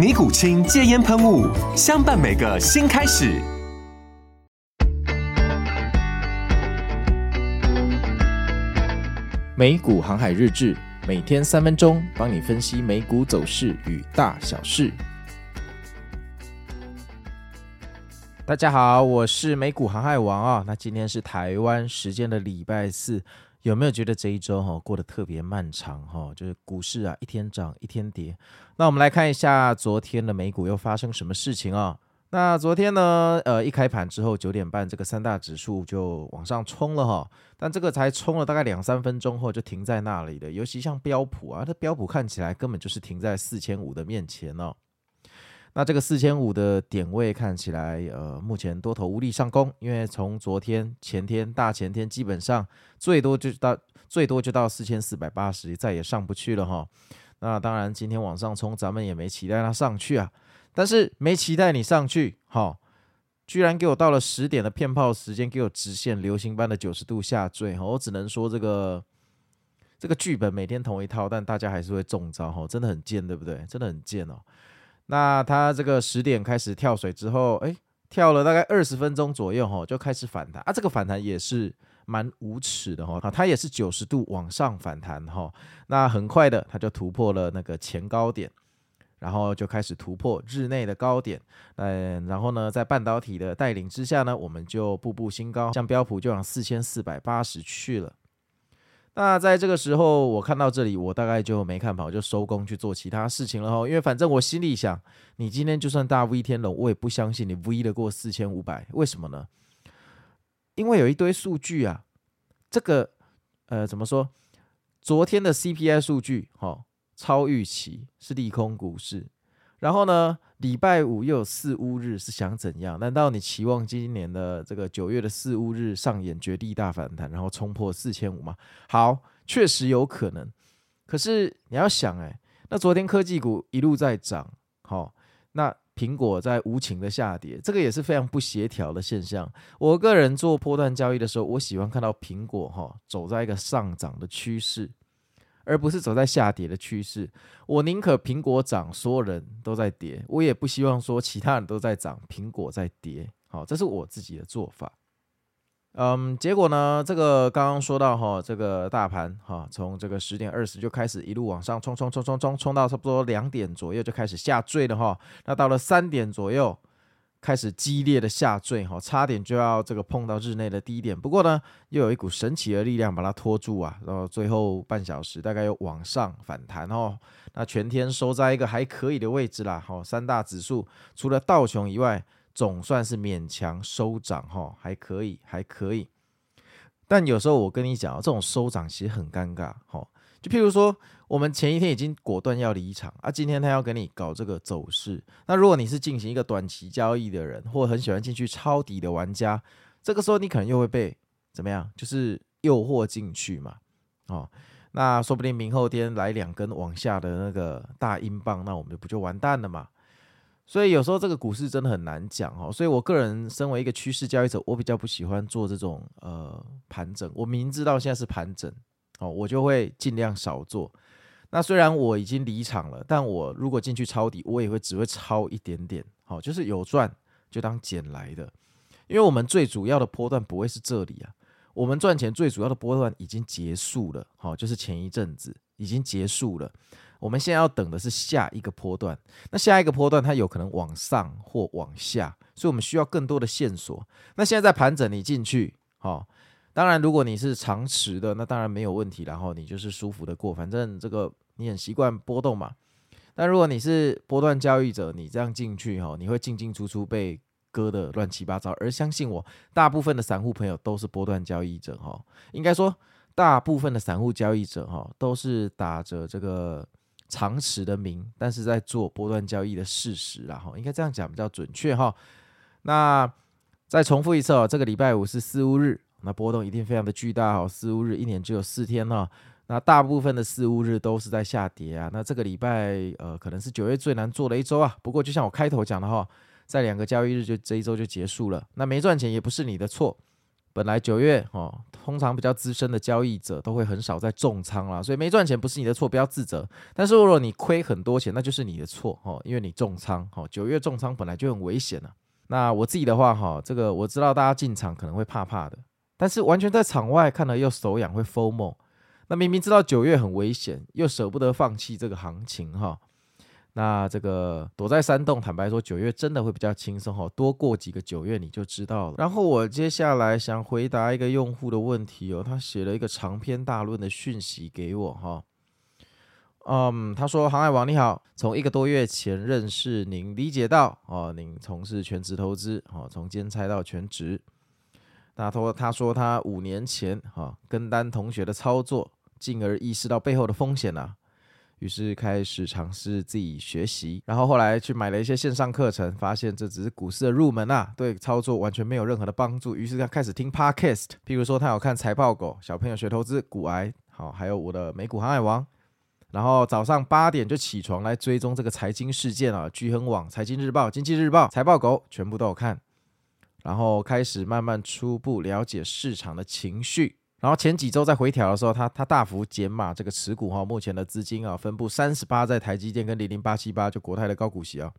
尼古清戒烟喷雾，相伴每个新开始。美股航海日志，每天三分钟，帮你分析美股走势与大小事。大家好，我是美股航海王啊。那今天是台湾时间的礼拜四。有没有觉得这一周哈过得特别漫长哈？就是股市啊，一天涨一天跌。那我们来看一下昨天的美股又发生什么事情啊？那昨天呢，呃，一开盘之后九点半，这个三大指数就往上冲了哈。但这个才冲了大概两三分钟后就停在那里的。尤其像标普啊，它标普看起来根本就是停在四千五的面前哦。那这个四千五的点位看起来，呃，目前多头无力上攻，因为从昨天、前天、大前天，基本上最多就到最多就到四千四百八十，再也上不去了哈。那当然，今天往上冲，咱们也没期待它上去啊。但是没期待你上去，哈，居然给我到了十点的骗炮时间，给我直线流星般的九十度下坠，我只能说这个这个剧本每天同一套，但大家还是会中招哈，真的很贱，对不对？真的很贱哦。那它这个十点开始跳水之后，哎，跳了大概二十分钟左右，哈，就开始反弹啊。这个反弹也是蛮无耻的，哈，啊，它也是九十度往上反弹，哈。那很快的，它就突破了那个前高点，然后就开始突破日内的高点，嗯，然后呢，在半导体的带领之下呢，我们就步步新高，像标普就往四千四百八十去了。那在这个时候，我看到这里，我大概就没看跑，就收工去做其他事情了哈。因为反正我心里想，你今天就算大 V 天龙，我也不相信你 V 得过四千五百。为什么呢？因为有一堆数据啊，这个呃怎么说？昨天的 CPI 数据哈、哦，超预期是利空股市。然后呢，礼拜五又有四乌日，是想怎样？难道你期望今年的这个九月的四乌日上演绝地大反弹，然后冲破四千五吗？好，确实有可能。可是你要想，哎，那昨天科技股一路在涨，好、那苹果在无情的下跌，这个也是非常不协调的现象。我个人做波段交易的时候，我喜欢看到苹果哈、走在一个上涨的趋势。而不是走在下跌的趋势，我宁可苹果涨，所有人都在跌，我也不希望说其他人都在涨，苹果在跌。好，这是我自己的做法。嗯，结果呢，这个刚刚说到哈，这个大盘哈，从这个十点二十就开始一路往上冲冲冲冲冲，冲到差不多两点左右就开始下坠了哈。那到了三点左右。开始激烈的下坠，哈，差点就要这个碰到日内的低点。不过呢，又有一股神奇的力量把它拖住啊，然后最后半小时大概又往上反弹哦。那全天收在一个还可以的位置啦，哈，三大指数除了道琼以外，总算是勉强收涨，哈，还可以，还可以。但有时候我跟你讲，这种收涨其实很尴尬，哈。就譬如说，我们前一天已经果断要离场啊，今天他要给你搞这个走势。那如果你是进行一个短期交易的人，或很喜欢进去抄底的玩家，这个时候你可能又会被怎么样？就是诱惑进去嘛。哦，那说不定明后天来两根往下的那个大英镑，那我们就不就完蛋了嘛？所以有时候这个股市真的很难讲哦。所以我个人身为一个趋势交易者，我比较不喜欢做这种呃盘整。我明知道现在是盘整。哦，我就会尽量少做。那虽然我已经离场了，但我如果进去抄底，我也会只会抄一点点。好，就是有赚就当捡来的。因为我们最主要的波段不会是这里啊，我们赚钱最主要的波段已经结束了。好，就是前一阵子已经结束了。我们现在要等的是下一个波段。那下一个波段它有可能往上或往下，所以我们需要更多的线索。那现在在盘整，你进去，好，当然如果你是长持的，那当然没有问题，然后你就是舒服的过，反正这个你很习惯波动嘛。但如果你是波段交易者，你这样进去哈，你会进进出出被割得乱七八糟。而相信我，大部分的散户朋友都是波段交易者哈，应该说。大部分的散户交易者哈，都是打着这个长持的名，但是在做波段交易的事实啦哈，应该这样讲比较准确哈。那再重复一次哦，这个礼拜五是四巫日，那波动一定非常的巨大哈。四五日一年只有四天哈，那大部分的四五日都是在下跌啊。那这个礼拜呃，可能是九月最难做的一周啊。不过就像我开头讲的哈，在两个交易日就这一周就结束了，那没赚钱也不是你的错。本来九月哦，通常比较资深的交易者都会很少在重仓啦，所以没赚钱不是你的错，不要自责。但是如果你亏很多钱，那就是你的错哦，因为你重仓哦。九月重仓本来就很危险了。那我自己的话哈，这个我知道大家进场可能会怕怕的，但是完全在场外看了又手痒会 FOMO。那明明知道九月很危险，又舍不得放弃这个行情哈。那这个躲在山洞，坦白说，九月真的会比较轻松哈。多过几个九月你就知道了。然后我接下来想回答一个用户的问题哦，他写了一个长篇大论的讯息给我哈。嗯，他说：“航海王你好，从一个多月前认识您，理解到哦，您从事全职投资哦，从兼差到全职。那他说他说他五年前哈跟单同学的操作，进而意识到背后的风险啊。”于是开始尝试自己学习，然后后来去买了一些线上课程，发现这只是股市的入门啊，对操作完全没有任何的帮助。于是他开始听 Podcast，譬如说他有看财报狗、小朋友学投资、股癌，好，还有我的美股航海王。然后早上八点就起床来追踪这个财经事件啊，巨亨网、财经日报、经济日报、财报狗全部都有看，然后开始慢慢初步了解市场的情绪。然后前几周在回调的时候，他他大幅减码这个持股哈，目前的资金啊分布三十八在台积电跟零零八七八，就国泰的高股息啊，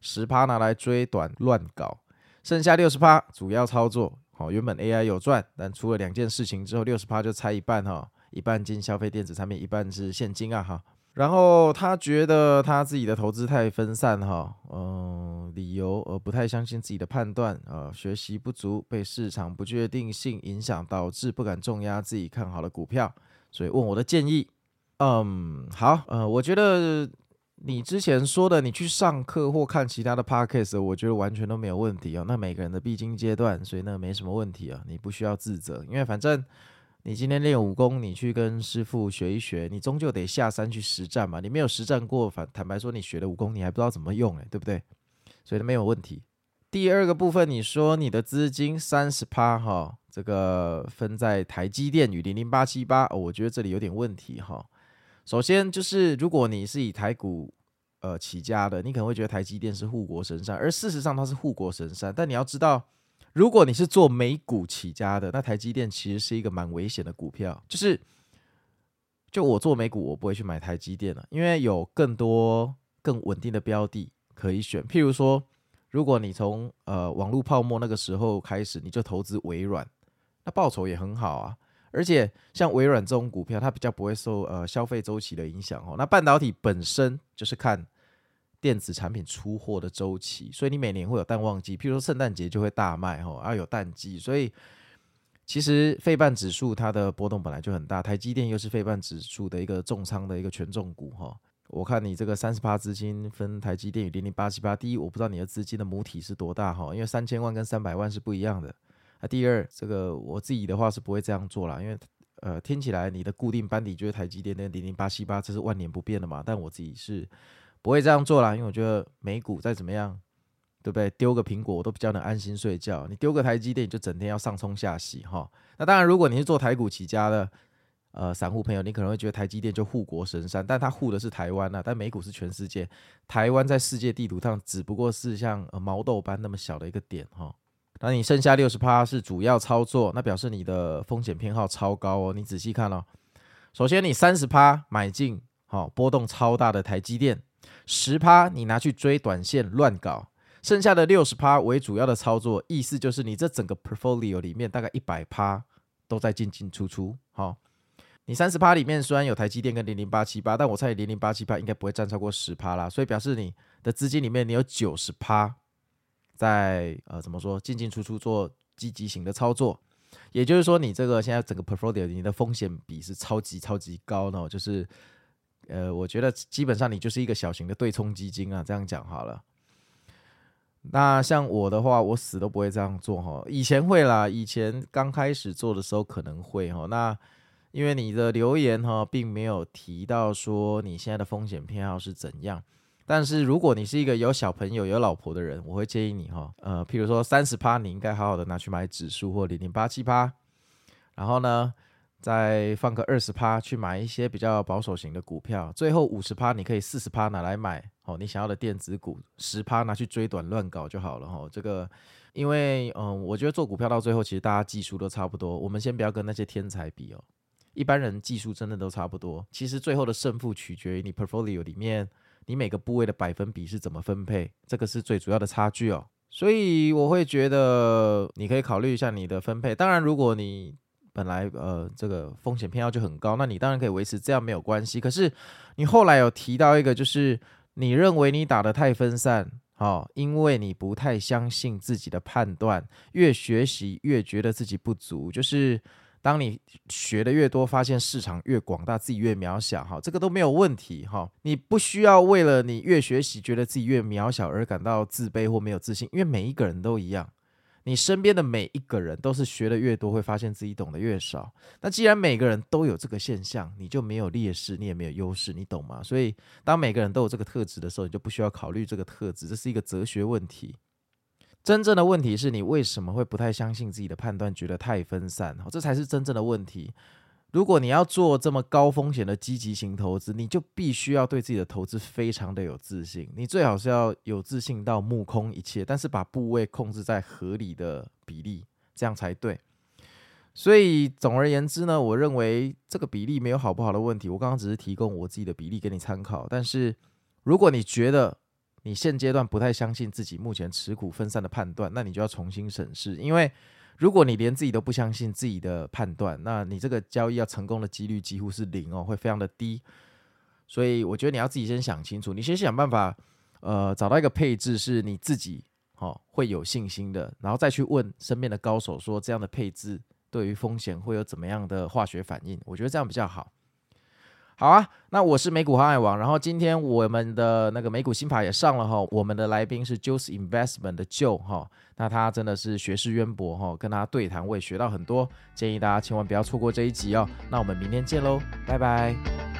十趴拿来追短乱搞，剩下六十趴主要操作。好，原本 AI 有赚，但出了两件事情之后，六十趴就拆一半哈，一半进消费电子产品，一半是现金啊哈。然后他觉得他自己的投资太分散哈，嗯，理由而不太相信自己的判断啊，学习不足，被市场不确定性影响，导致不敢重压自己看好的股票，所以问我的建议。嗯，好，呃，我觉得你之前说的，你去上课或看其他的 podcast，我觉得完全都没有问题哦。那每个人的必经阶段，所以那没什么问题啊，你不需要自责，因为反正。你今天练武功，你去跟师傅学一学，你终究得下山去实战嘛。你没有实战过，反坦白说，你学的武功你还不知道怎么用，诶，对不对？所以没有问题。第二个部分，你说你的资金三十趴哈，这个分在台积电与零零八七八，我觉得这里有点问题哈。首先就是，如果你是以台股呃起家的，你可能会觉得台积电是护国神山，而事实上它是护国神山，但你要知道。如果你是做美股起家的，那台积电其实是一个蛮危险的股票。就是，就我做美股，我不会去买台积电了，因为有更多更稳定的标的可以选。譬如说，如果你从呃网络泡沫那个时候开始，你就投资微软，那报酬也很好啊。而且像微软这种股票，它比较不会受呃消费周期的影响哦。那半导体本身就是看。电子产品出货的周期，所以你每年会有淡旺季，譬如说圣诞节就会大卖哈，而、啊、有淡季，所以其实费半指数它的波动本来就很大，台积电又是费半指数的一个重仓的一个权重股哈。我看你这个三十趴资金分台积电与零零八七八，第一我不知道你的资金的母体是多大哈，因为三千万跟三百万是不一样的。啊，第二这个我自己的话是不会这样做啦，因为呃听起来你的固定班底就是台积电跟零零八七八，这是万年不变的嘛，但我自己是。不会这样做啦，因为我觉得美股再怎么样，对不对？丢个苹果我都比较能安心睡觉。你丢个台积电，你就整天要上冲下洗哈。那当然，如果你是做台股起家的，呃，散户朋友，你可能会觉得台积电就护国神山，但它护的是台湾呐，但美股是全世界。台湾在世界地图上只不过是像毛豆般那么小的一个点哈。那你剩下六十趴是主要操作，那表示你的风险偏好超高哦。你仔细看哦，首先你三十趴买进，好，波动超大的台积电。十趴你拿去追短线乱搞，剩下的六十趴为主要的操作，意思就是你这整个 portfolio 里面大概一百趴都在进进出出。好，你三十趴里面虽然有台积电跟零零八七八，但我猜零零八七八应该不会占超过十趴啦，所以表示你的资金里面你有九十趴在呃怎么说进进出出做积极型的操作，也就是说你这个现在整个 portfolio 你的风险比是超级超级高呢，就是呃我觉得基本上你就是一个小型的对冲基金啊，这样讲好了。那像我的话，我死都不会这样做哈。以前会啦，以前刚开始做的时候可能会哈。那因为你的留言哈，并没有提到说你现在的风险偏好是怎样。但是如果你是一个有小朋友、有老婆的人，我会建议你哈，呃，譬如说三十趴，你应该好好的拿去买指数或零零八七趴，然后呢，再放个二十趴去买一些比较保守型的股票，最后五十趴你可以四十趴拿来买哦，你想要的电子股，十趴拿去追短乱搞就好了哈。这个，因为嗯，我觉得做股票到最后其实大家技术都差不多，我们先不要跟那些天才比哦，一般人技术真的都差不多。其实最后的胜负取决于你 portfolio 里面你每个部位的百分比是怎么分配，这个是最主要的差距哦。所以我会觉得你可以考虑一下你的分配，当然如果你本来呃，这个风险偏好就很高，那你当然可以维持这样没有关系。可是你后来有提到一个，就是你认为你打得太分散，哦，因为你不太相信自己的判断，越学习越觉得自己不足。就是当你学的越多，发现市场越广大，自己越渺小，哈，这个都没有问题，哈，你不需要为了你越学习觉得自己越渺小而感到自卑或没有自信，因为每一个人都一样。你身边的每一个人都是学的越多，会发现自己懂得越少。那既然每个人都有这个现象，你就没有劣势，你也没有优势，你懂吗？所以，当每个人都有这个特质的时候，你就不需要考虑这个特质，这是一个哲学问题。真正的问题是你为什么会不太相信自己的判断，觉得太分散？这才是真正的问题。如果你要做这么高风险的积极型投资，你就必须要对自己的投资非常的有自信。你最好是要有自信到目空一切，但是把部位控制在合理的比例，这样才对。所以总而言之呢，我认为这个比例没有好不好的问题。我刚刚只是提供我自己的比例给你参考。但是如果你觉得你现阶段不太相信自己目前持股分散的判断，那你就要重新审视，因为。如果你连自己都不相信自己的判断，那你这个交易要成功的几率几乎是零哦，会非常的低。所以我觉得你要自己先想清楚，你先想办法，呃，找到一个配置是你自己哦会有信心的，然后再去问身边的高手说这样的配置对于风险会有怎么样的化学反应？我觉得这样比较好。好啊，那我是美股航海王，然后今天我们的那个美股新法也上了哈，我们的来宾是 Juice Investment 的 Joe 哈，那他真的是学识渊博哈，跟他对谈我也学到很多，建议大家千万不要错过这一集哦，那我们明天见喽，拜拜。